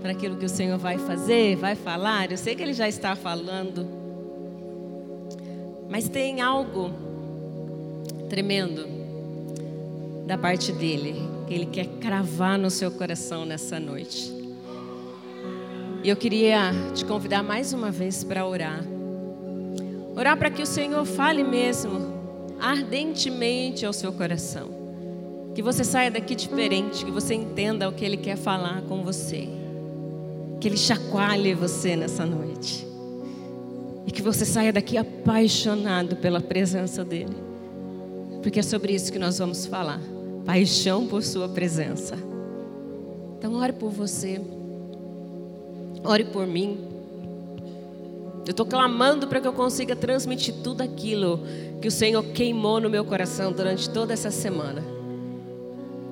para aquilo que o Senhor vai fazer, vai falar. Eu sei que Ele já está falando. Mas tem algo tremendo da parte dele, que Ele quer cravar no seu coração nessa noite. E eu queria te convidar mais uma vez para orar. Orar para que o Senhor fale mesmo ardentemente ao seu coração. Que você saia daqui diferente, que você entenda o que Ele quer falar com você. Que Ele chacoalhe você nessa noite. E que você saia daqui apaixonado pela presença dEle. Porque é sobre isso que nós vamos falar. Paixão por Sua presença. Então, ore por você. Ore por mim. Eu estou clamando para que eu consiga transmitir tudo aquilo que o Senhor queimou no meu coração durante toda essa semana.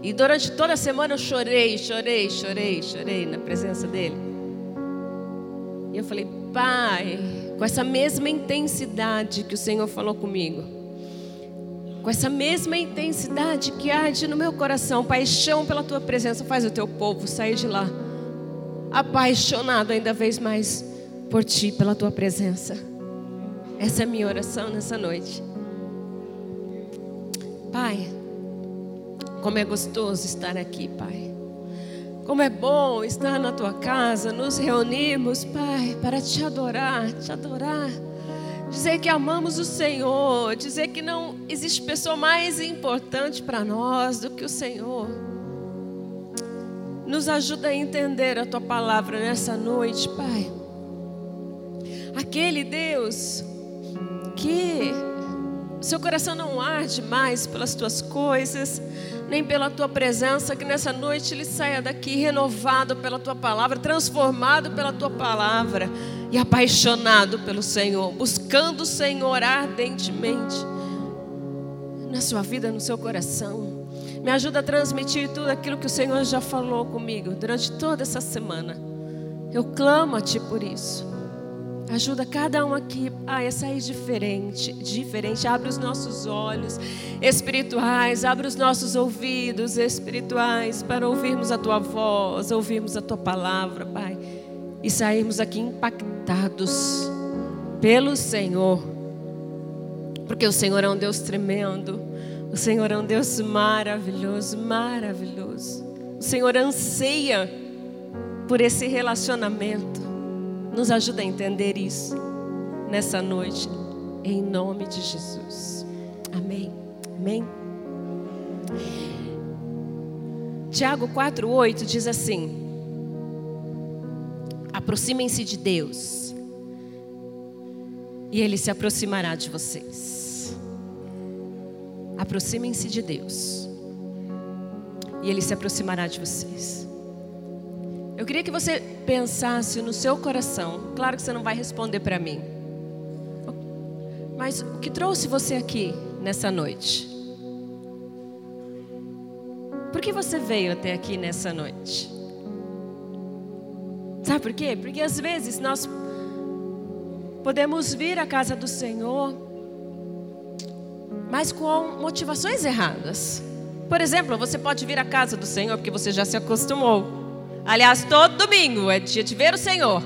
E durante toda a semana eu chorei, chorei, chorei, chorei na presença dEle. E eu falei, Pai, com essa mesma intensidade que o Senhor falou comigo, com essa mesma intensidade que arde no meu coração, paixão pela Tua presença, faz o Teu povo sair de lá apaixonado ainda vez mais por Ti, pela Tua presença. Essa é a minha oração nessa noite. Pai, como é gostoso estar aqui, Pai. Como é bom estar na tua casa, nos reunirmos, Pai, para te adorar, te adorar. Dizer que amamos o Senhor, dizer que não existe pessoa mais importante para nós do que o Senhor. Nos ajuda a entender a tua palavra nessa noite, Pai. Aquele Deus que seu coração não arde mais pelas tuas coisas, nem pela tua presença, que nessa noite ele saia daqui renovado pela tua palavra, transformado pela tua palavra e apaixonado pelo Senhor, buscando o Senhor ardentemente na sua vida, no seu coração. Me ajuda a transmitir tudo aquilo que o Senhor já falou comigo durante toda essa semana. Eu clamo a Ti por isso. Ajuda cada um aqui a sair diferente, diferente. Abre os nossos olhos espirituais, abre os nossos ouvidos espirituais para ouvirmos a tua voz, ouvirmos a tua palavra, Pai, e sairmos aqui impactados pelo Senhor. Porque o Senhor é um Deus tremendo, o Senhor é um Deus maravilhoso, maravilhoso. O Senhor anseia por esse relacionamento. Nos ajuda a entender isso nessa noite, em nome de Jesus. Amém. Amém. Tiago 4,8 diz assim: Aproximem-se de Deus, e Ele se aproximará de vocês. Aproximem-se de Deus, e Ele se aproximará de vocês. Eu queria que você pensasse no seu coração. Claro que você não vai responder para mim. Mas o que trouxe você aqui nessa noite? Por que você veio até aqui nessa noite? Sabe por quê? Porque às vezes nós podemos vir à casa do Senhor, mas com motivações erradas. Por exemplo, você pode vir à casa do Senhor porque você já se acostumou. Aliás, todo domingo é dia de ver o Senhor.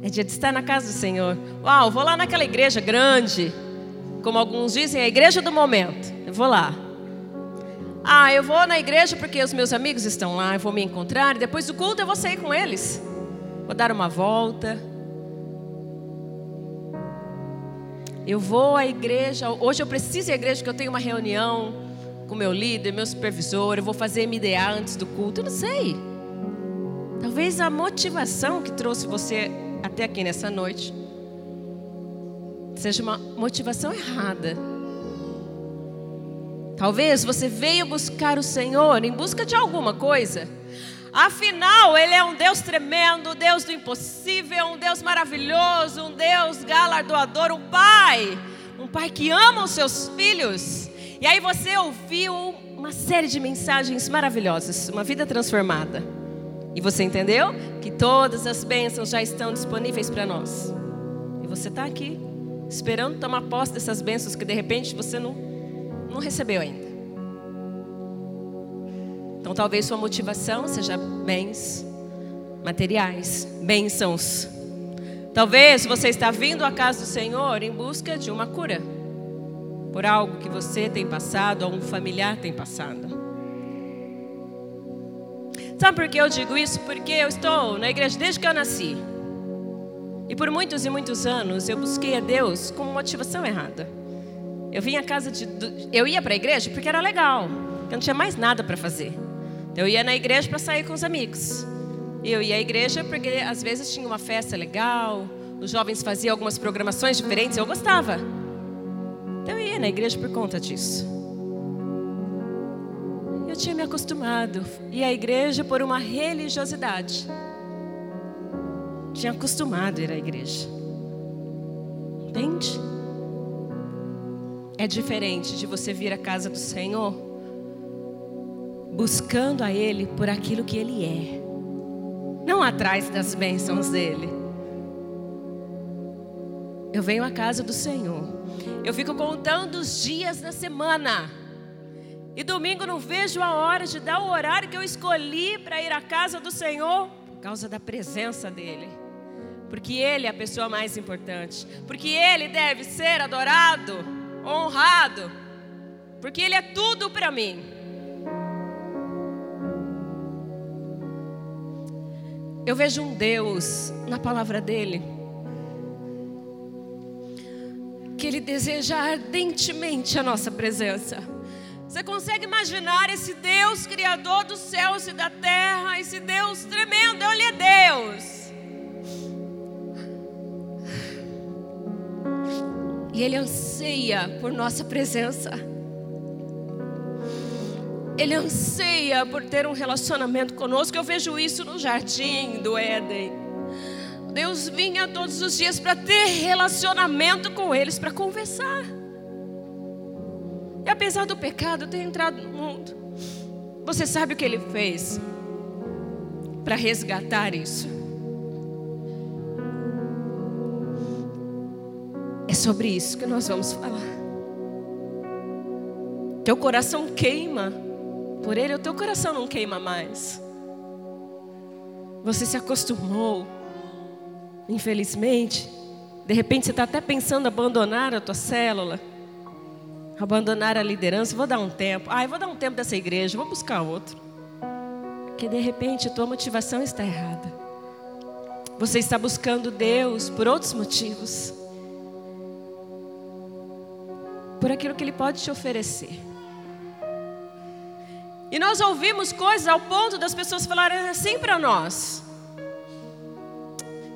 É dia de estar na casa do Senhor. Uau, vou lá naquela igreja grande. Como alguns dizem, a igreja do momento. Eu vou lá. Ah, eu vou na igreja porque os meus amigos estão lá, eu vou me encontrar. E depois do culto eu vou sair com eles. Vou dar uma volta. Eu vou à igreja. Hoje eu preciso ir à igreja porque eu tenho uma reunião com meu líder, meu supervisor. Eu vou fazer MDA antes do culto. Eu não sei. Talvez a motivação que trouxe você até aqui nessa noite seja uma motivação errada. Talvez você veio buscar o Senhor em busca de alguma coisa. Afinal, Ele é um Deus tremendo, Deus do impossível, um Deus maravilhoso, um Deus galardoador, um Pai, um Pai que ama os seus filhos. E aí você ouviu uma série de mensagens maravilhosas, uma vida transformada. E você entendeu? Que todas as bênçãos já estão disponíveis para nós. E você está aqui, esperando tomar posse dessas bênçãos que de repente você não, não recebeu ainda. Então talvez sua motivação seja bens, materiais, bênçãos. Talvez você está vindo à casa do Senhor em busca de uma cura por algo que você tem passado ou um familiar tem passado. Sabe por que eu digo isso? Porque eu estou na igreja desde que eu nasci. E por muitos e muitos anos eu busquei a Deus com motivação errada. Eu vinha à casa de. Eu ia para a igreja porque era legal. Eu não tinha mais nada para fazer. Eu ia na igreja para sair com os amigos. Eu ia à igreja porque às vezes tinha uma festa legal, os jovens faziam algumas programações diferentes, eu gostava. Então eu ia na igreja por conta disso. Tinha me acostumado. E a igreja por uma religiosidade. Tinha acostumado a ir à igreja. Entende? É diferente de você vir à casa do Senhor buscando a Ele por aquilo que Ele é, não atrás das bênçãos dele. Eu venho à casa do Senhor, eu fico contando os dias da semana. E domingo não vejo a hora de dar o horário que eu escolhi para ir à casa do Senhor por causa da presença dEle. Porque Ele é a pessoa mais importante. Porque Ele deve ser adorado, honrado. Porque Ele é tudo para mim. Eu vejo um Deus na palavra dEle. Que Ele deseja ardentemente a nossa presença. Você consegue imaginar esse Deus criador dos céus e da terra, esse Deus tremendo, Ele é Deus. E Ele anseia por nossa presença. Ele anseia por ter um relacionamento conosco. Eu vejo isso no jardim do Éden. Deus vinha todos os dias para ter relacionamento com eles, para conversar. Apesar do pecado ter entrado no mundo, você sabe o que ele fez para resgatar isso? É sobre isso que nós vamos falar. Teu coração queima por ele, o teu coração não queima mais. Você se acostumou, infelizmente. De repente você está até pensando em abandonar a tua célula abandonar a liderança, vou dar um tempo. Eu vou dar um tempo dessa igreja, vou buscar outro. Que de repente tua motivação está errada. Você está buscando Deus por outros motivos. Por aquilo que Ele pode te oferecer. E nós ouvimos coisas ao ponto das pessoas falarem assim para nós: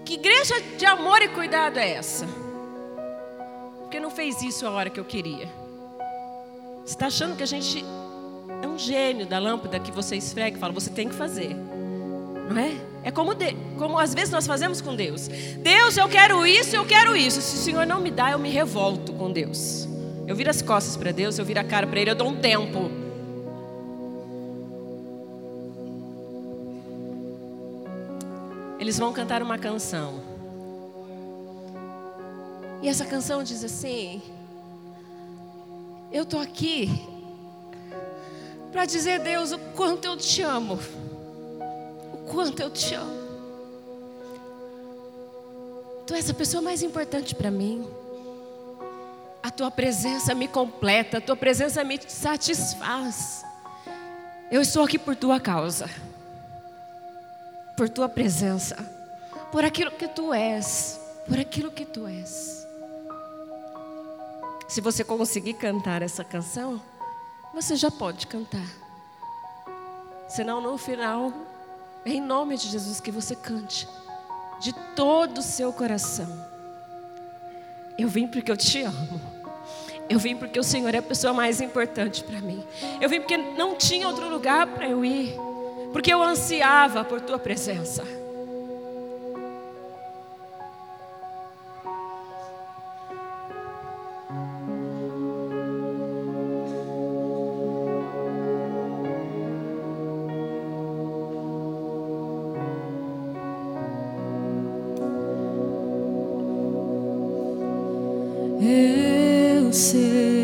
Que igreja de amor e cuidado é essa? Porque não fez isso a hora que eu queria. Você está achando que a gente é um gênio da lâmpada que você esfrega e fala, você tem que fazer. Não é? É como, de, como às vezes nós fazemos com Deus. Deus, eu quero isso, eu quero isso. Se o Senhor não me dá, eu me revolto com Deus. Eu viro as costas para Deus, eu viro a cara para Ele, eu dou um tempo. Eles vão cantar uma canção. E essa canção diz assim: eu estou aqui para dizer, Deus, o quanto eu te amo. O quanto eu te amo. Tu és a pessoa mais importante para mim. A tua presença me completa, a tua presença me satisfaz. Eu estou aqui por tua causa, por tua presença, por aquilo que tu és, por aquilo que tu és. Se você conseguir cantar essa canção, você já pode cantar. Senão, no final, é em nome de Jesus que você cante, de todo o seu coração. Eu vim porque eu te amo. Eu vim porque o Senhor é a pessoa mais importante para mim. Eu vim porque não tinha outro lugar para eu ir. Porque eu ansiava por tua presença. Coisa.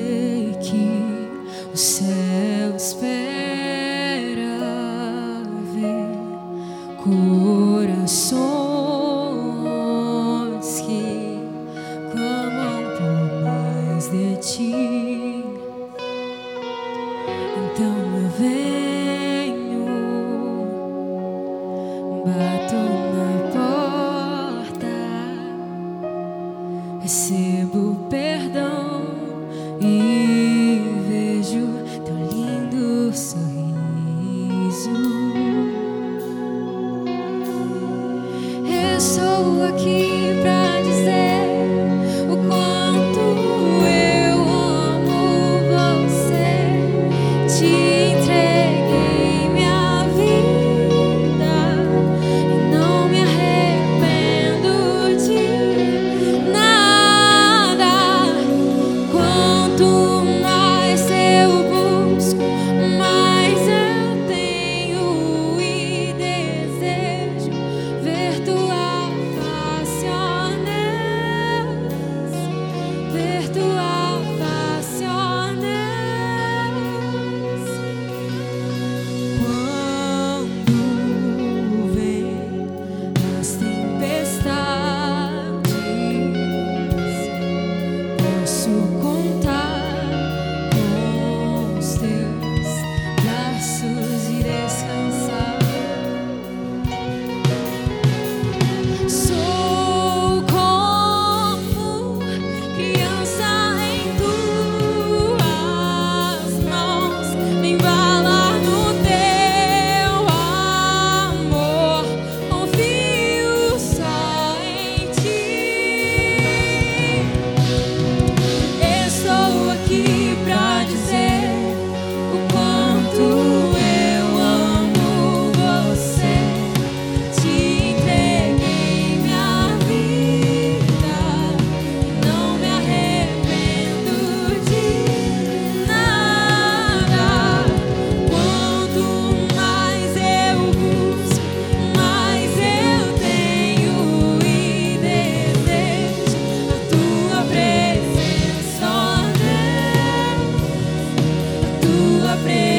sobre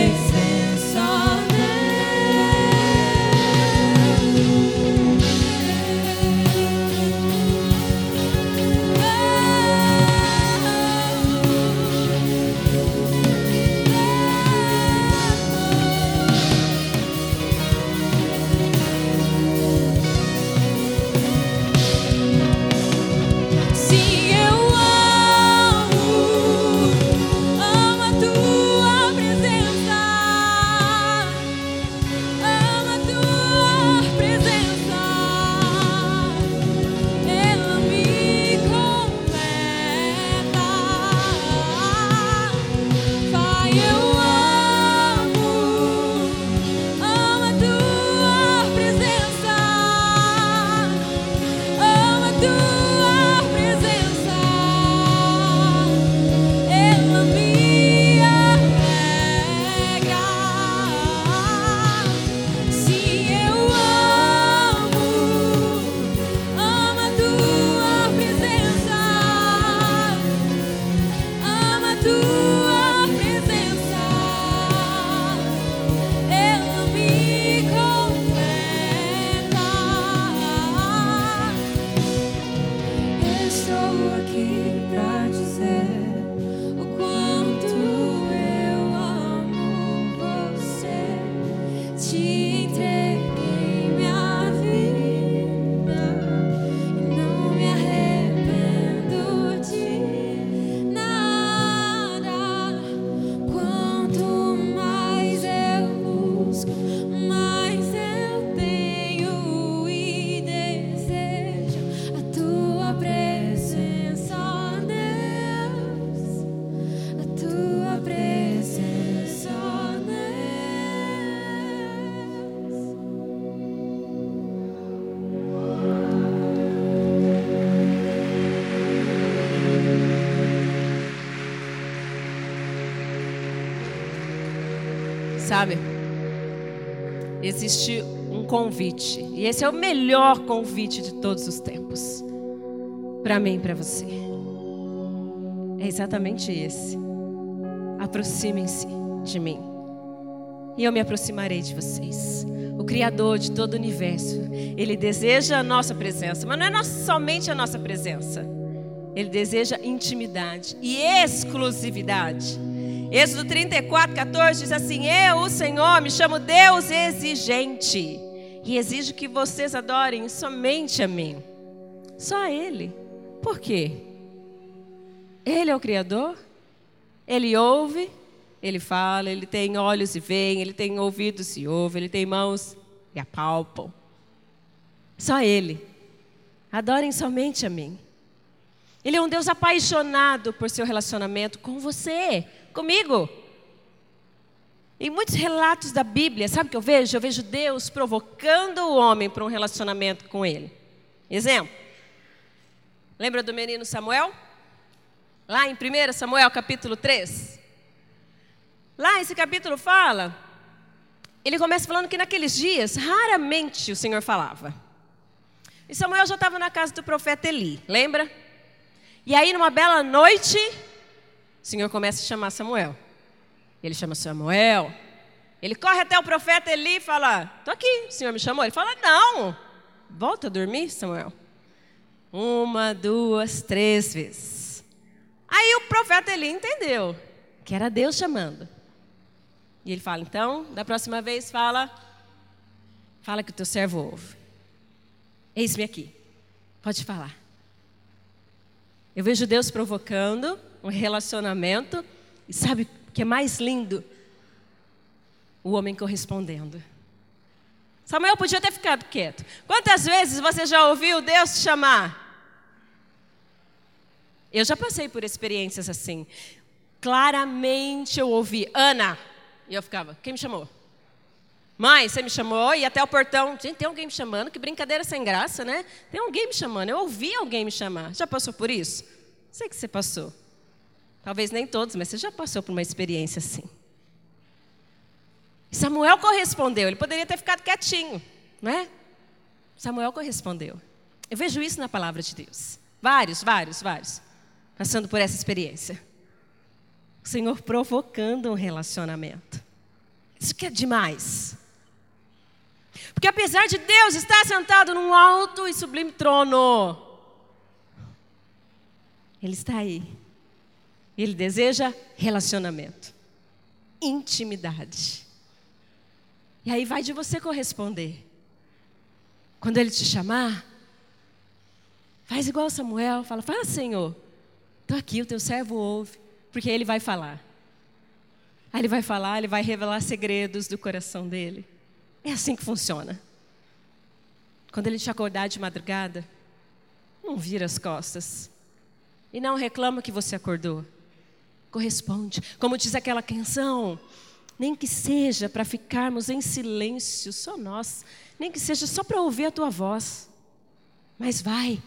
aqui pra existe um convite. E esse é o melhor convite de todos os tempos. Para mim e para você. É exatamente esse. Aproximem-se de mim. E eu me aproximarei de vocês. O Criador de todo o universo. Ele deseja a nossa presença. Mas não é somente a nossa presença. Ele deseja intimidade e exclusividade. Êxodo 34, 14 diz assim: Eu, o Senhor, me chamo Deus exigente e exijo que vocês adorem somente a mim, só a Ele. Por quê? Ele é o Criador, Ele ouve, Ele fala, Ele tem olhos e vê, Ele tem ouvidos e ouve, Ele tem mãos e apalpam. Só Ele. Adorem somente a mim. Ele é um Deus apaixonado por seu relacionamento com você, comigo. Em muitos relatos da Bíblia, sabe o que eu vejo? Eu vejo Deus provocando o homem para um relacionamento com Ele. Exemplo. Lembra do menino Samuel? Lá em 1 Samuel capítulo 3. Lá esse capítulo fala, ele começa falando que naqueles dias, raramente o Senhor falava. E Samuel já estava na casa do profeta Eli, lembra? E aí, numa bela noite, o Senhor começa a chamar Samuel. Ele chama Samuel. Ele corre até o profeta Eli e fala: Estou aqui, o Senhor me chamou. Ele fala: Não, volta a dormir, Samuel. Uma, duas, três vezes. Aí o profeta Eli entendeu que era Deus chamando. E ele fala: então, da próxima vez, fala, fala que o teu servo ouve. Eis-me aqui, pode falar. Eu vejo Deus provocando um relacionamento, e sabe o que é mais lindo? O homem correspondendo. Samuel podia ter ficado quieto. Quantas vezes você já ouviu Deus te chamar? Eu já passei por experiências assim. Claramente eu ouvi, Ana. E eu ficava, quem me chamou? Mãe, você me chamou? E até o portão, gente, tem alguém me chamando? Que brincadeira sem graça, né? Tem alguém me chamando. Eu ouvi alguém me chamar. Já passou por isso? Sei que você passou. Talvez nem todos, mas você já passou por uma experiência assim. Samuel correspondeu. Ele poderia ter ficado quietinho, não é? Samuel correspondeu. Eu vejo isso na palavra de Deus. Vários, vários, vários passando por essa experiência. O Senhor provocando um relacionamento. Isso que é demais. Porque apesar de Deus estar sentado num alto e sublime trono, Ele está aí. Ele deseja relacionamento, intimidade. E aí vai de você corresponder. Quando Ele te chamar, faz igual Samuel, fala, fala Senhor, Estou aqui, o teu servo ouve, porque ele vai falar. Aí ele vai falar, ele vai revelar segredos do coração dele. É assim que funciona. Quando ele te acordar de madrugada, não vira as costas. E não reclama que você acordou. Corresponde. Como diz aquela canção, nem que seja para ficarmos em silêncio, só nós. Nem que seja só para ouvir a tua voz. Mas vai,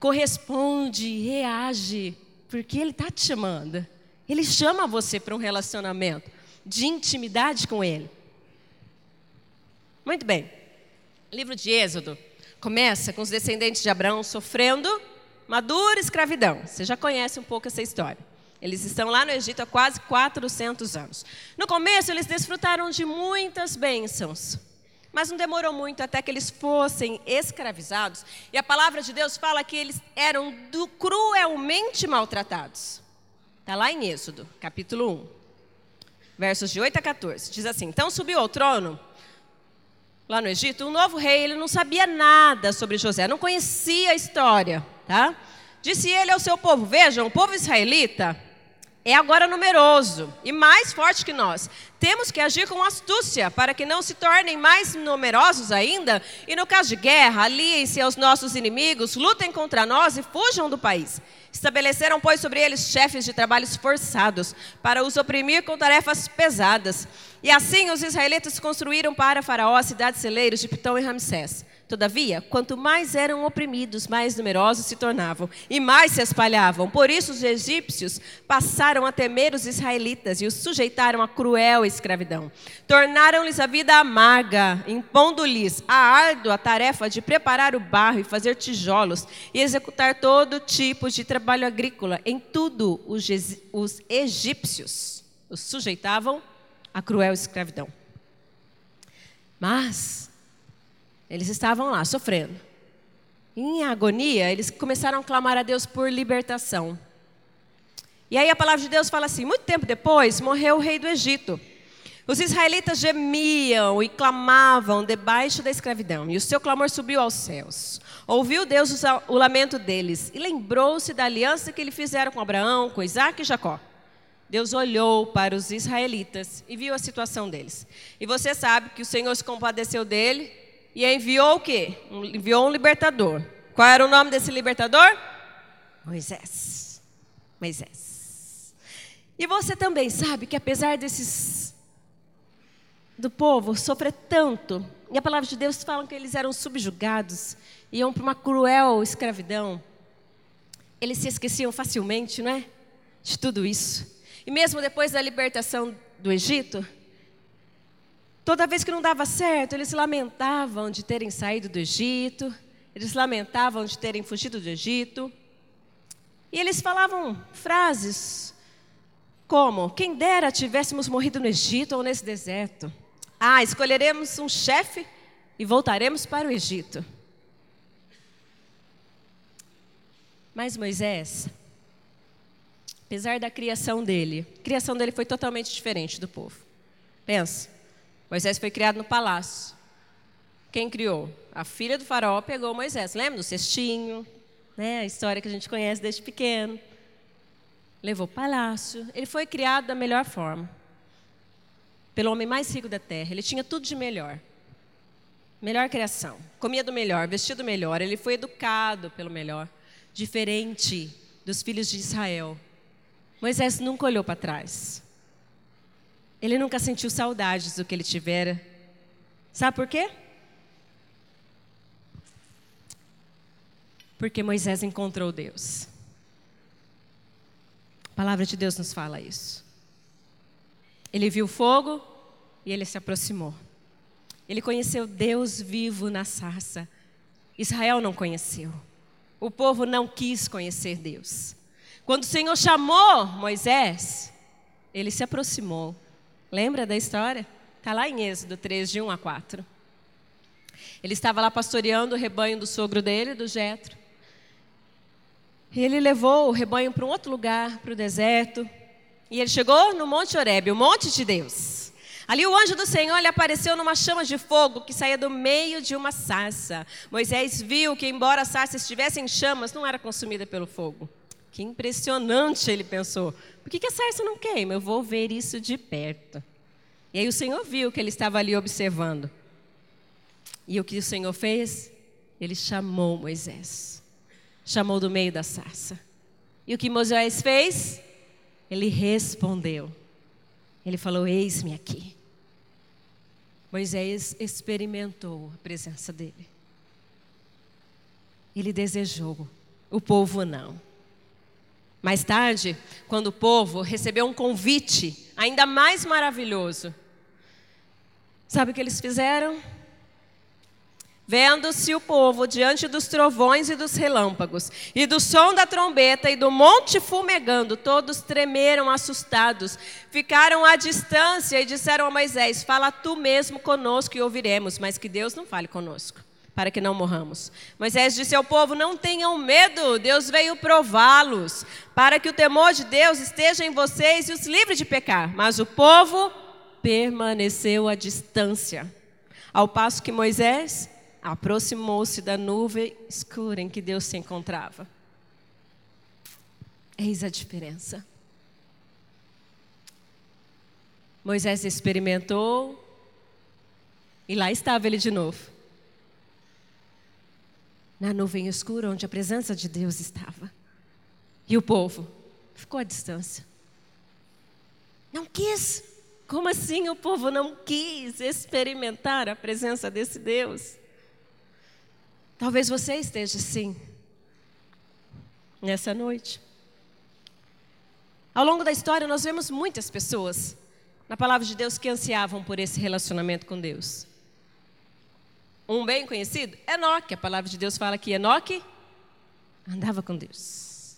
corresponde, reage, porque Ele está te chamando. Ele chama você para um relacionamento de intimidade com Ele. Muito bem. Livro de Êxodo começa com os descendentes de Abraão sofrendo uma dura escravidão. Você já conhece um pouco essa história. Eles estão lá no Egito há quase 400 anos. No começo, eles desfrutaram de muitas bênçãos. Mas não demorou muito até que eles fossem escravizados. E a palavra de Deus fala que eles eram do, cruelmente maltratados. Está lá em Êxodo, capítulo 1, versos de 8 a 14. Diz assim: Então subiu ao trono, lá no Egito, um novo rei. Ele não sabia nada sobre José, não conhecia a história. Tá? Disse ele ao seu povo: Vejam, o povo israelita é agora numeroso e mais forte que nós. Temos que agir com astúcia para que não se tornem mais numerosos ainda. E no caso de guerra, aliem-se aos nossos inimigos, lutem contra nós e fujam do país. Estabeleceram, pois, sobre eles chefes de trabalhos forçados, para os oprimir com tarefas pesadas. E assim os israelitas construíram para Faraó cidades celeiros de Pitão e Ramsés. Todavia, quanto mais eram oprimidos, mais numerosos se tornavam e mais se espalhavam. Por isso, os egípcios passaram a temer os israelitas e os sujeitaram a cruel escravidão. Tornaram-lhes a vida amarga, impondo-lhes a árdua tarefa de preparar o barro e fazer tijolos e executar todo tipo de trabalho agrícola. Em tudo, os egípcios os sujeitavam a cruel escravidão. Mas eles estavam lá sofrendo. Em agonia, eles começaram a clamar a Deus por libertação. E aí a palavra de Deus fala assim: muito tempo depois morreu o rei do Egito. Os israelitas gemiam e clamavam debaixo da escravidão, e o seu clamor subiu aos céus. Ouviu Deus o lamento deles e lembrou-se da aliança que ele fizeram com Abraão, com Isaac e Jacó. Deus olhou para os israelitas e viu a situação deles. E você sabe que o Senhor se compadeceu dele e enviou o quê? Enviou um libertador. Qual era o nome desse libertador? Moisés. Moisés. E você também sabe que apesar desses do povo sofrer tanto, e a palavra de Deus fala que eles eram subjugados, iam para uma cruel escravidão. Eles se esqueciam facilmente, não é? De tudo isso. E mesmo depois da libertação do Egito, toda vez que não dava certo, eles lamentavam de terem saído do Egito, eles lamentavam de terem fugido do Egito. E eles falavam frases como: quem dera tivéssemos morrido no Egito ou nesse deserto. Ah, escolheremos um chefe e voltaremos para o Egito. Mas Moisés, apesar da criação dele, a criação dele foi totalmente diferente do povo. Pensa, Moisés foi criado no palácio. Quem criou? A filha do faraó pegou Moisés. Lembra do cestinho? Né? A história que a gente conhece desde pequeno. Levou o palácio. Ele foi criado da melhor forma. Pelo homem mais rico da terra. Ele tinha tudo de melhor. Melhor criação. Comia do melhor, vestia do melhor. Ele foi educado pelo melhor diferente dos filhos de Israel. Moisés nunca olhou para trás. Ele nunca sentiu saudades do que ele tivera. Sabe por quê? Porque Moisés encontrou Deus. A palavra de Deus nos fala isso. Ele viu fogo e ele se aproximou. Ele conheceu Deus vivo na sarça. Israel não conheceu o povo não quis conhecer Deus. Quando o Senhor chamou Moisés, ele se aproximou. Lembra da história? Está lá em Êxodo 3, de 1 a 4. Ele estava lá pastoreando o rebanho do sogro dele, do Jetro. E ele levou o rebanho para um outro lugar, para o deserto. E ele chegou no Monte Horebe, o monte de Deus. Ali o anjo do Senhor lhe apareceu numa chama de fogo que saía do meio de uma sarça. Moisés viu que, embora a sarça estivesse em chamas, não era consumida pelo fogo. Que impressionante, ele pensou. Por que, que a sarça não queima? Eu vou ver isso de perto. E aí o Senhor viu que ele estava ali observando. E o que o Senhor fez? Ele chamou Moisés. Chamou do meio da sarça. E o que Moisés fez? Ele respondeu. Ele falou: Eis-me aqui. Moisés experimentou a presença dele. Ele desejou, o povo não. Mais tarde, quando o povo recebeu um convite ainda mais maravilhoso, sabe o que eles fizeram? Vendo-se o povo diante dos trovões e dos relâmpagos, e do som da trombeta e do monte fumegando, todos tremeram assustados, ficaram à distância e disseram a Moisés: Fala tu mesmo conosco e ouviremos, mas que Deus não fale conosco, para que não morramos. Moisés disse ao povo: Não tenham medo, Deus veio prová-los, para que o temor de Deus esteja em vocês e os livre de pecar. Mas o povo permaneceu à distância, ao passo que Moisés aproximou-se da nuvem escura em que Deus se encontrava. Eis a diferença. Moisés experimentou e lá estava ele de novo. Na nuvem escura onde a presença de Deus estava. E o povo ficou à distância. Não quis. Como assim o povo não quis experimentar a presença desse Deus? Talvez você esteja assim, nessa noite. Ao longo da história, nós vemos muitas pessoas na palavra de Deus que ansiavam por esse relacionamento com Deus. Um bem conhecido, Enoque. A palavra de Deus fala que Enoque andava com Deus.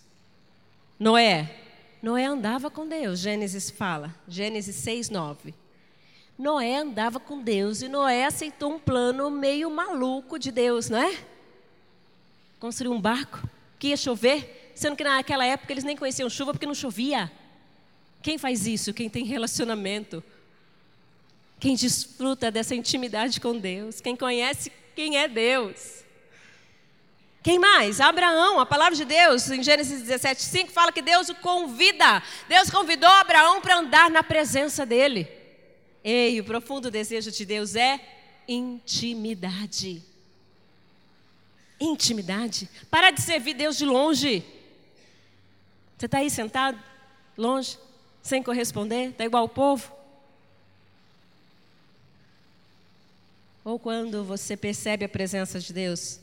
Noé, Noé andava com Deus. Gênesis fala, Gênesis 6, 9. Noé andava com Deus e Noé aceitou um plano meio maluco de Deus, não é? Construir um barco que ia chover, sendo que naquela época eles nem conheciam chuva porque não chovia. Quem faz isso? Quem tem relacionamento. Quem desfruta dessa intimidade com Deus. Quem conhece quem é Deus. Quem mais? Abraão, a palavra de Deus, em Gênesis 17, 5, fala que Deus o convida. Deus convidou Abraão para andar na presença dele. Ei, o profundo desejo de Deus é intimidade. Intimidade. Para de servir Deus de longe. Você está aí sentado, longe, sem corresponder, está igual o povo? Ou quando você percebe a presença de Deus,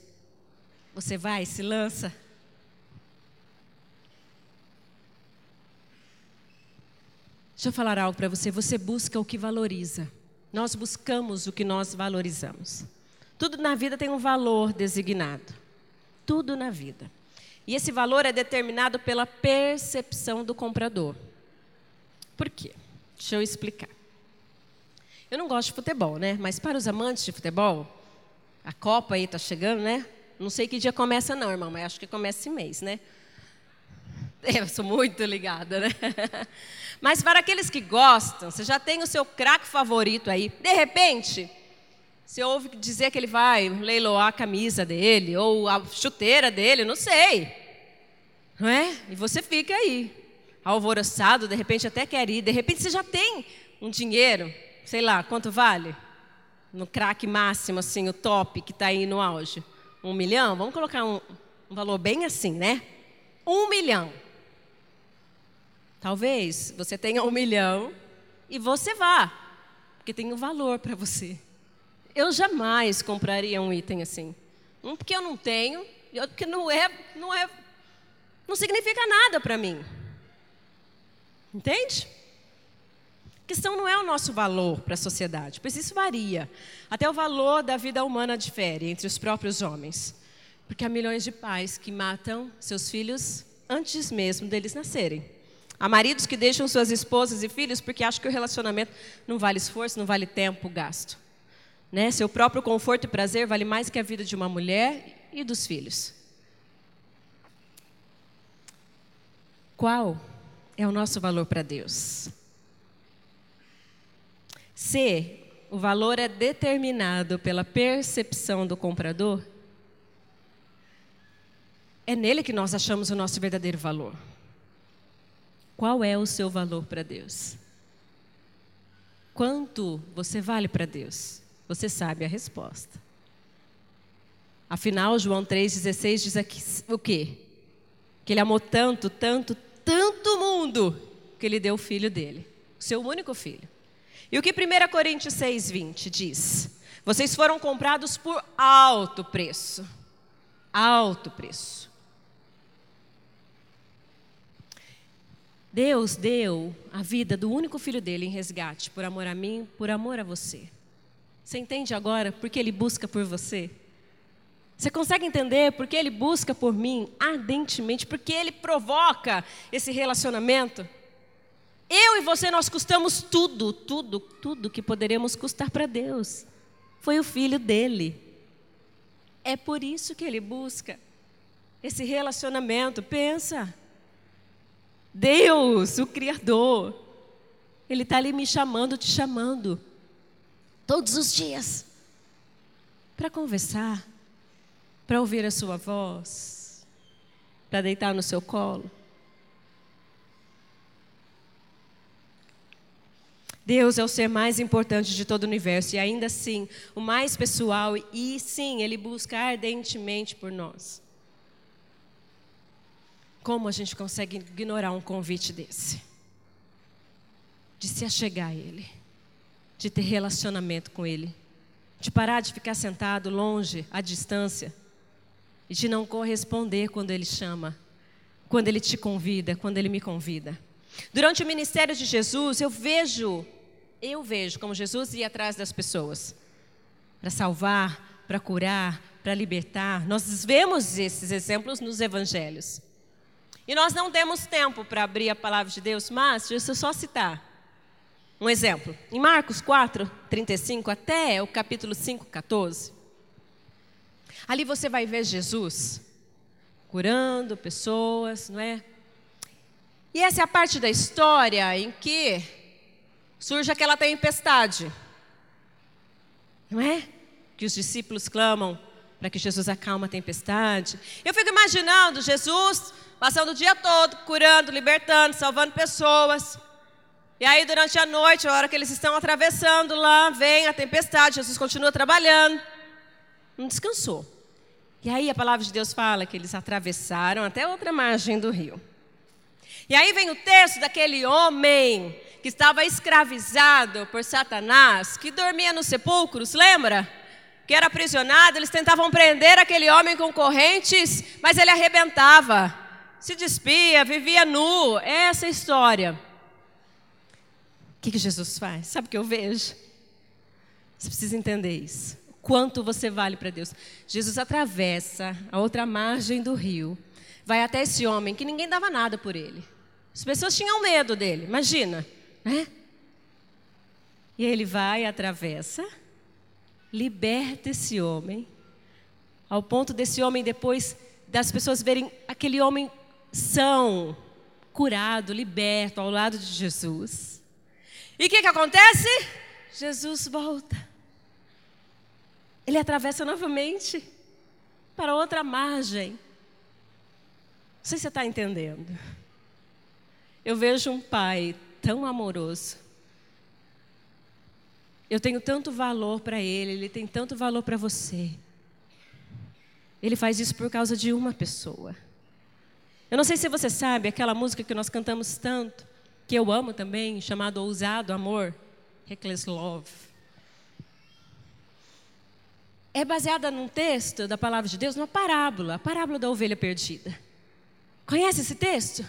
você vai, se lança. Deixa eu falar algo para você. Você busca o que valoriza. Nós buscamos o que nós valorizamos. Tudo na vida tem um valor designado. Tudo na vida. E esse valor é determinado pela percepção do comprador. Por quê? Deixa eu explicar. Eu não gosto de futebol, né? Mas para os amantes de futebol, a Copa aí está chegando, né? Não sei que dia começa, não, irmão, mas acho que começa esse mês, né? Eu sou muito ligada, né? Mas para aqueles que gostam, você já tem o seu craque favorito aí. De repente, você ouve dizer que ele vai leiloar a camisa dele ou a chuteira dele, não sei. Não é? E você fica aí, alvoroçado, de repente até quer ir. De repente você já tem um dinheiro, sei lá, quanto vale? No craque máximo, assim, o top que está aí no auge. Um milhão? Vamos colocar um, um valor bem assim, né? Um milhão. Talvez você tenha um milhão e você vá, porque tem um valor para você. Eu jamais compraria um item assim. Um porque eu não tenho, e outro porque não é, não é, não significa nada para mim. Entende? A questão não é o nosso valor para a sociedade, pois isso varia. Até o valor da vida humana difere entre os próprios homens. Porque há milhões de pais que matam seus filhos antes mesmo deles nascerem. Há maridos que deixam suas esposas e filhos porque acham que o relacionamento não vale esforço, não vale tempo gasto. Né? Seu próprio conforto e prazer vale mais que a vida de uma mulher e dos filhos. Qual é o nosso valor para Deus? Se o valor é determinado pela percepção do comprador, é nele que nós achamos o nosso verdadeiro valor. Qual é o seu valor para Deus? Quanto você vale para Deus? Você sabe a resposta. Afinal, João 3,16 diz aqui o quê? Que ele amou tanto, tanto, tanto mundo, que ele deu o filho dele, o seu único filho. E o que 1 Coríntios 6,20 diz? Vocês foram comprados por alto preço. Alto preço. Deus deu a vida do único filho dele em resgate, por amor a mim, por amor a você. Você entende agora por que ele busca por você? Você consegue entender por que ele busca por mim ardentemente? Porque ele provoca esse relacionamento? Eu e você, nós custamos tudo, tudo, tudo que poderíamos custar para Deus. Foi o filho dele. É por isso que ele busca esse relacionamento. Pensa. Deus, o Criador, Ele está ali me chamando, te chamando, todos os dias, para conversar, para ouvir a Sua voz, para deitar no seu colo. Deus é o ser mais importante de todo o universo e ainda assim o mais pessoal e sim, ele busca ardentemente por nós. Como a gente consegue ignorar um convite desse? De se achegar a ele, de ter relacionamento com ele, de parar de ficar sentado longe, à distância, e de não corresponder quando ele chama, quando ele te convida, quando ele me convida. Durante o ministério de Jesus, eu vejo, eu vejo como Jesus ia atrás das pessoas para salvar, para curar, para libertar. Nós vemos esses exemplos nos evangelhos. E nós não temos tempo para abrir a palavra de Deus, mas deixa eu só citar Um exemplo, em Marcos 4, 35 até o capítulo 5, 14. Ali você vai ver Jesus curando pessoas, não é? E essa é a parte da história em que surge aquela tempestade. Não é? Que os discípulos clamam para que Jesus acalme a tempestade. Eu fico imaginando Jesus passando o dia todo curando, libertando, salvando pessoas. E aí, durante a noite, a hora que eles estão atravessando lá, vem a tempestade, Jesus continua trabalhando. Não descansou. E aí a palavra de Deus fala que eles atravessaram até outra margem do rio. E aí vem o texto daquele homem que estava escravizado por Satanás, que dormia nos sepulcros, lembra? Que era aprisionado, eles tentavam prender aquele homem com correntes, mas ele arrebentava, se despia, vivia nu. Essa é a história. O que, que Jesus faz? Sabe o que eu vejo? Você precisa entender isso. Quanto você vale para Deus. Jesus atravessa a outra margem do rio, vai até esse homem que ninguém dava nada por ele. As pessoas tinham medo dele, imagina, né? E ele vai, atravessa, liberta esse homem, ao ponto desse homem depois das pessoas verem aquele homem são, curado, liberto ao lado de Jesus. E o que, que acontece? Jesus volta. Ele atravessa novamente para outra margem. Não sei se você está entendendo. Eu vejo um pai tão amoroso. Eu tenho tanto valor para ele, ele tem tanto valor para você. Ele faz isso por causa de uma pessoa. Eu não sei se você sabe aquela música que nós cantamos tanto, que eu amo também, chamado Ousado Amor, Reckless Love. É baseada num texto da palavra de Deus, numa parábola, a parábola da ovelha perdida. Conhece esse texto?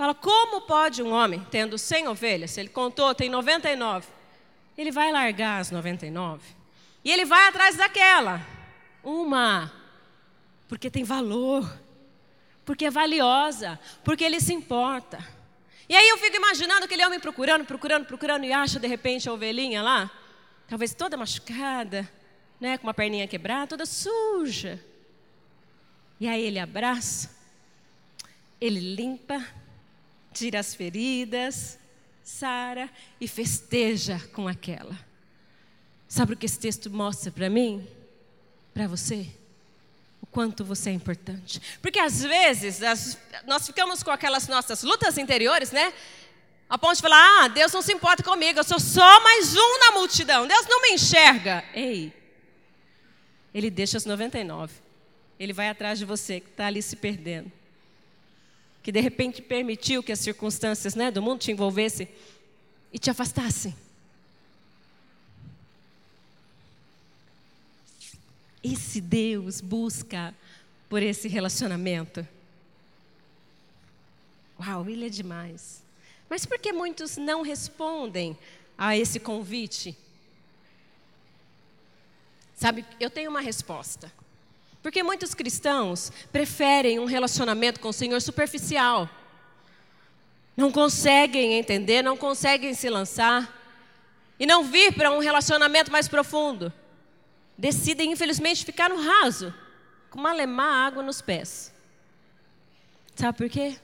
Fala, como pode um homem, tendo 100 ovelhas, ele contou, tem 99, ele vai largar as 99 e ele vai atrás daquela, uma, porque tem valor, porque é valiosa, porque ele se importa. E aí eu fico imaginando aquele homem procurando, procurando, procurando e acha de repente a ovelhinha lá, talvez toda machucada, né, com uma perninha quebrada, toda suja. E aí ele abraça, ele limpa, tira as feridas, sara e festeja com aquela. Sabe o que esse texto mostra para mim? Para você? O quanto você é importante. Porque às vezes as, nós ficamos com aquelas nossas lutas interiores, né? A ponto de falar: ah, Deus não se importa comigo, eu sou só mais um na multidão, Deus não me enxerga. Ei, Ele deixa as 99. Ele vai atrás de você que está ali se perdendo que de repente permitiu que as circunstâncias né, do mundo te envolvessem e te afastassem. Esse Deus busca por esse relacionamento. Uau, ele é demais. Mas por que muitos não respondem a esse convite? Sabe, eu tenho uma resposta. Porque muitos cristãos preferem um relacionamento com o Senhor superficial. Não conseguem entender, não conseguem se lançar e não vir para um relacionamento mais profundo. Decidem, infelizmente, ficar no raso, com malemar água nos pés. Sabe por quê?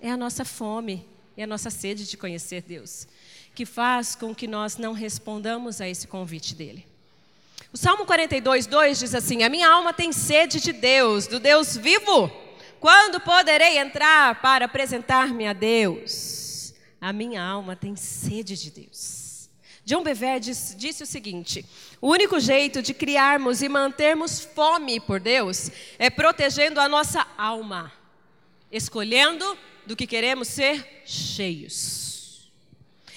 É a nossa fome e a nossa sede de conhecer Deus que faz com que nós não respondamos a esse convite dele. O Salmo 42, 2 diz assim: A minha alma tem sede de Deus, do Deus vivo. Quando poderei entrar para apresentar-me a Deus? A minha alma tem sede de Deus. John Bever disse, disse o seguinte: o único jeito de criarmos e mantermos fome por Deus é protegendo a nossa alma, escolhendo do que queremos ser cheios.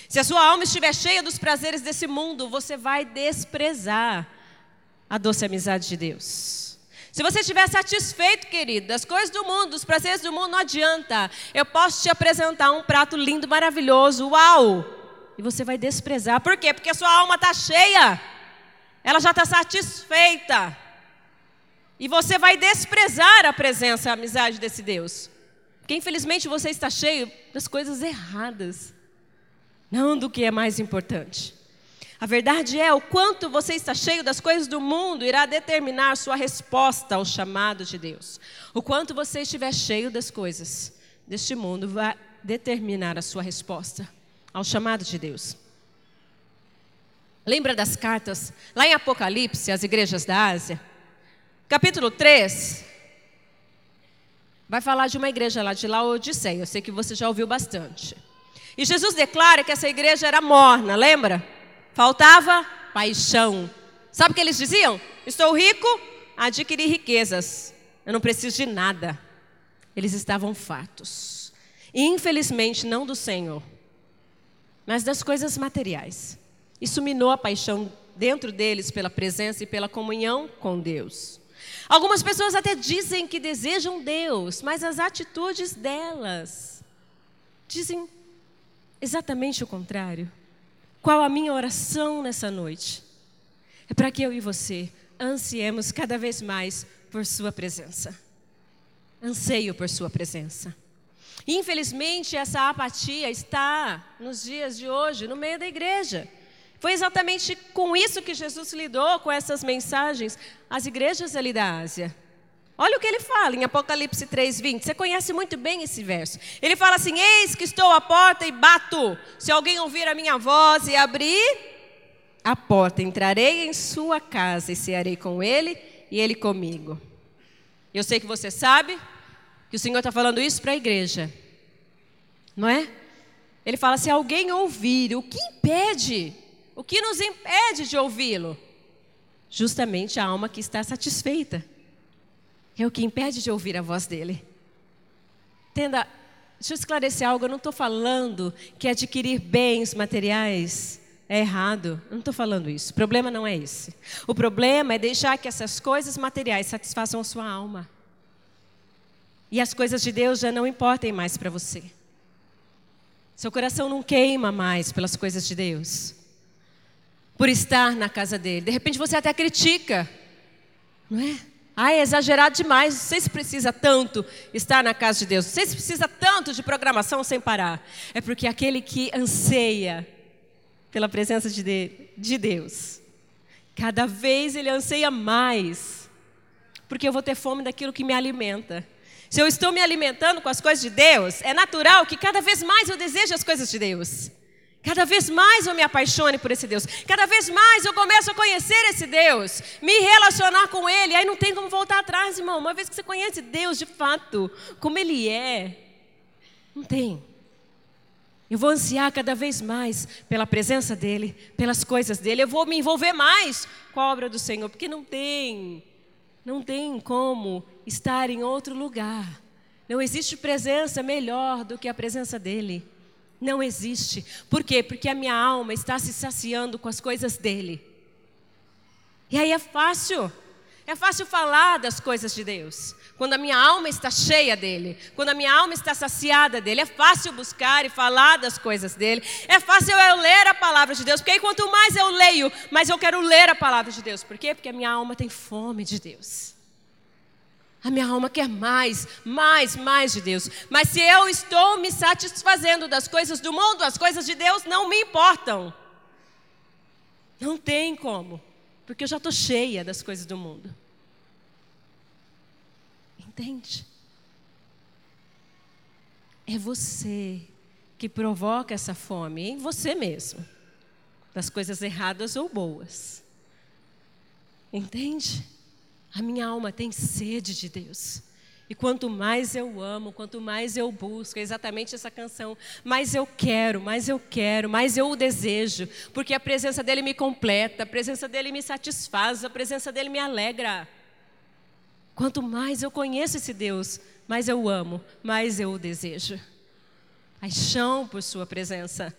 Se a sua alma estiver cheia dos prazeres desse mundo, você vai desprezar a doce amizade de Deus. Se você estiver satisfeito, querido, das coisas do mundo, dos prazeres do mundo, não adianta. Eu posso te apresentar um prato lindo, maravilhoso, uau! E você vai desprezar. Por quê? Porque a sua alma está cheia. Ela já está satisfeita. E você vai desprezar a presença, a amizade desse Deus. Porque infelizmente você está cheio das coisas erradas. não do que é mais importante. A verdade é, o quanto você está cheio das coisas do mundo irá determinar sua resposta ao chamado de Deus. O quanto você estiver cheio das coisas deste mundo vai determinar a sua resposta ao chamado de Deus. Lembra das cartas lá em Apocalipse, as igrejas da Ásia? Capítulo 3, vai falar de uma igreja lá de Laodiceia. Eu sei que você já ouviu bastante. E Jesus declara que essa igreja era morna, lembra? Faltava paixão. Sabe o que eles diziam? Estou rico, adquiri riquezas. Eu não preciso de nada. Eles estavam fartos. Infelizmente não do Senhor, mas das coisas materiais. Isso minou a paixão dentro deles pela presença e pela comunhão com Deus. Algumas pessoas até dizem que desejam Deus, mas as atitudes delas dizem exatamente o contrário. Qual a minha oração nessa noite? É para que eu e você ansiemos cada vez mais por Sua presença. Anseio por Sua presença. Infelizmente, essa apatia está nos dias de hoje, no meio da igreja. Foi exatamente com isso que Jesus lidou com essas mensagens às igrejas ali da Ásia. Olha o que ele fala em Apocalipse 3:20. Você conhece muito bem esse verso. Ele fala assim: Eis que estou à porta e bato. Se alguém ouvir a minha voz e abrir a porta, entrarei em sua casa e cearei com ele e ele comigo. Eu sei que você sabe que o Senhor está falando isso para a igreja, não é? Ele fala: se alguém ouvir, o que impede? O que nos impede de ouvi-lo? Justamente a alma que está satisfeita é o que impede de ouvir a voz dele. Tenda, deixa eu esclarecer algo, eu não estou falando que adquirir bens materiais é errado. Eu não estou falando isso. O problema não é esse. O problema é deixar que essas coisas materiais satisfaçam a sua alma. E as coisas de Deus já não importem mais para você. Seu coração não queima mais pelas coisas de Deus. Por estar na casa dele. De repente você até critica. Não é? Ah, é exagerado demais. Se precisa tanto estar na casa de Deus. Sei se precisa tanto de programação sem parar. É porque aquele que anseia pela presença de Deus, cada vez ele anseia mais. Porque eu vou ter fome daquilo que me alimenta. Se eu estou me alimentando com as coisas de Deus, é natural que cada vez mais eu deseje as coisas de Deus. Cada vez mais eu me apaixone por esse Deus. Cada vez mais eu começo a conhecer esse Deus, me relacionar com Ele. Aí não tem como voltar atrás, irmão. Uma vez que você conhece Deus de fato, como Ele é, não tem. Eu vou ansiar cada vez mais pela presença dEle, pelas coisas dEle. Eu vou me envolver mais com a obra do Senhor, porque não tem, não tem como estar em outro lugar. Não existe presença melhor do que a presença dEle. Não existe. Por quê? Porque a minha alma está se saciando com as coisas dele. E aí é fácil. É fácil falar das coisas de Deus. Quando a minha alma está cheia dele, quando a minha alma está saciada dele, é fácil buscar e falar das coisas dele. É fácil eu ler a palavra de Deus, porque aí quanto mais eu leio, mais eu quero ler a palavra de Deus. Por quê? Porque a minha alma tem fome de Deus. A minha alma quer mais, mais, mais de Deus. Mas se eu estou me satisfazendo das coisas do mundo, as coisas de Deus não me importam. Não tem como, porque eu já estou cheia das coisas do mundo. Entende? É você que provoca essa fome em você mesmo, das coisas erradas ou boas. Entende? A minha alma tem sede de Deus. E quanto mais eu amo, quanto mais eu busco, é exatamente essa canção, mais eu quero, mais eu quero, mais eu o desejo, porque a presença dele me completa, a presença dele me satisfaz, a presença dele me alegra. Quanto mais eu conheço esse Deus, mais eu amo, mais eu o desejo. Paixão por sua presença,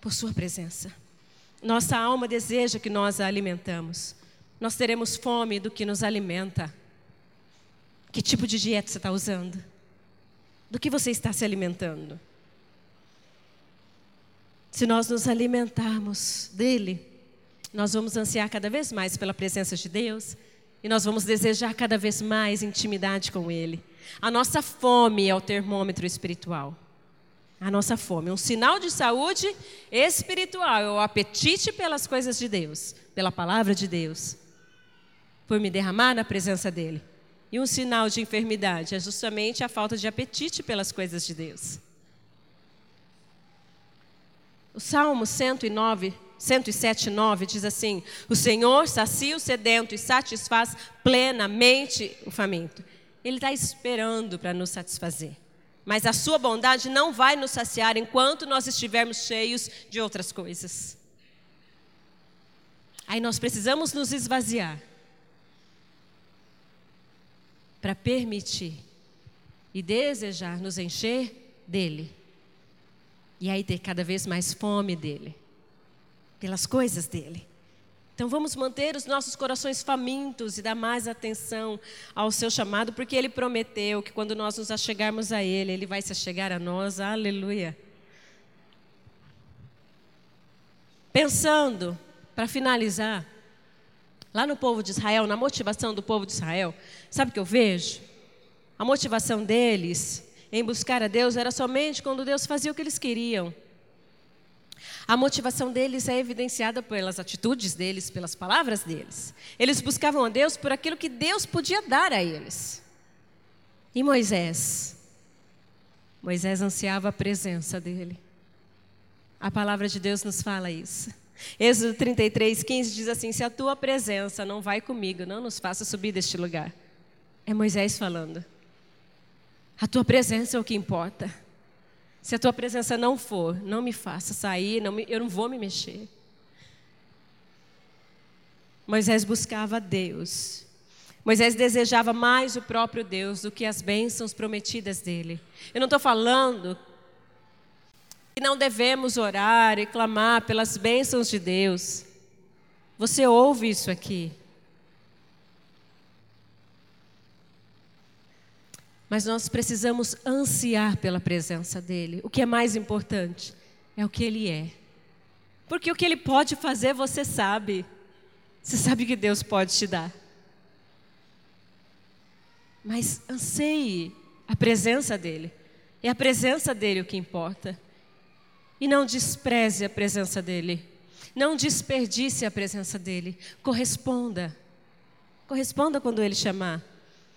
por sua presença. Nossa alma deseja que nós a alimentamos nós teremos fome do que nos alimenta. Que tipo de dieta você está usando? Do que você está se alimentando? Se nós nos alimentarmos dele, nós vamos ansiar cada vez mais pela presença de Deus e nós vamos desejar cada vez mais intimidade com Ele. A nossa fome é o termômetro espiritual. a nossa fome. Um sinal de saúde espiritual é o apetite pelas coisas de Deus, pela palavra de Deus, por me derramar na presença dEle. E um sinal de enfermidade é justamente a falta de apetite pelas coisas de Deus. O Salmo 109, 107, 9 diz assim: O Senhor sacia o sedento e satisfaz plenamente o faminto. Ele está esperando para nos satisfazer. Mas a sua bondade não vai nos saciar enquanto nós estivermos cheios de outras coisas. Aí nós precisamos nos esvaziar para permitir e desejar nos encher dele. E aí ter cada vez mais fome dele, pelas coisas dele. Então vamos manter os nossos corações famintos e dar mais atenção ao seu chamado, porque ele prometeu que quando nós nos achegarmos a ele, ele vai se achegar a nós. Aleluia. Pensando, para finalizar, lá no povo de Israel, na motivação do povo de Israel, sabe o que eu vejo? A motivação deles em buscar a Deus era somente quando Deus fazia o que eles queriam. A motivação deles é evidenciada pelas atitudes deles, pelas palavras deles. Eles buscavam a Deus por aquilo que Deus podia dar a eles. E Moisés? Moisés ansiava a presença dele. A palavra de Deus nos fala isso. Êxodo 33, 15 diz assim: Se a tua presença não vai comigo, não nos faça subir deste lugar. É Moisés falando. A tua presença é o que importa. Se a tua presença não for, não me faça sair, não me, eu não vou me mexer. Moisés buscava Deus. Moisés desejava mais o próprio Deus do que as bênçãos prometidas dele. Eu não estou falando que não devemos orar e clamar pelas bênçãos de Deus. Você ouve isso aqui. Mas nós precisamos ansiar pela presença dEle. O que é mais importante é o que Ele é. Porque o que Ele pode fazer, você sabe. Você sabe que Deus pode te dar. Mas anseie a presença dEle. É a presença dEle o que importa. E não despreze a presença dEle. Não desperdice a presença dEle. Corresponda. Corresponda quando Ele chamar.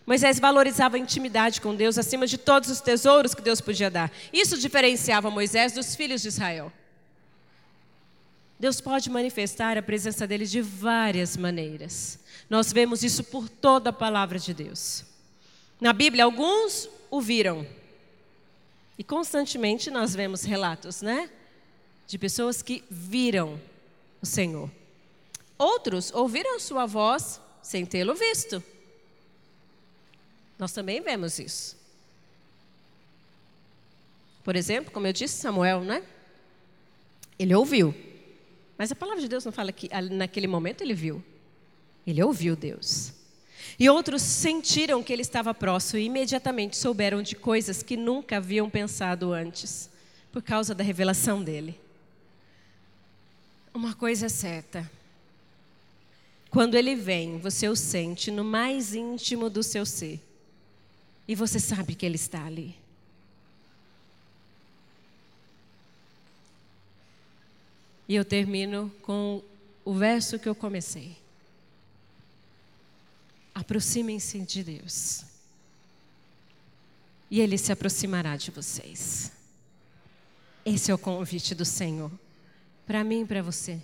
Moisés valorizava a intimidade com Deus acima de todos os tesouros que Deus podia dar. Isso diferenciava Moisés dos filhos de Israel. Deus pode manifestar a presença dele de várias maneiras. Nós vemos isso por toda a palavra de Deus. Na Bíblia, alguns o viram. E constantemente nós vemos relatos, né? De pessoas que viram o Senhor. Outros ouviram sua voz sem tê-lo visto. Nós também vemos isso. Por exemplo, como eu disse, Samuel, né? Ele ouviu. Mas a palavra de Deus não fala que naquele momento ele viu. Ele ouviu Deus. E outros sentiram que ele estava próximo e imediatamente souberam de coisas que nunca haviam pensado antes, por causa da revelação dele. Uma coisa é certa. Quando ele vem, você o sente no mais íntimo do seu ser. E você sabe que Ele está ali. E eu termino com o verso que eu comecei. Aproximem-se de Deus. E Ele se aproximará de vocês. Esse é o convite do Senhor para mim e para você.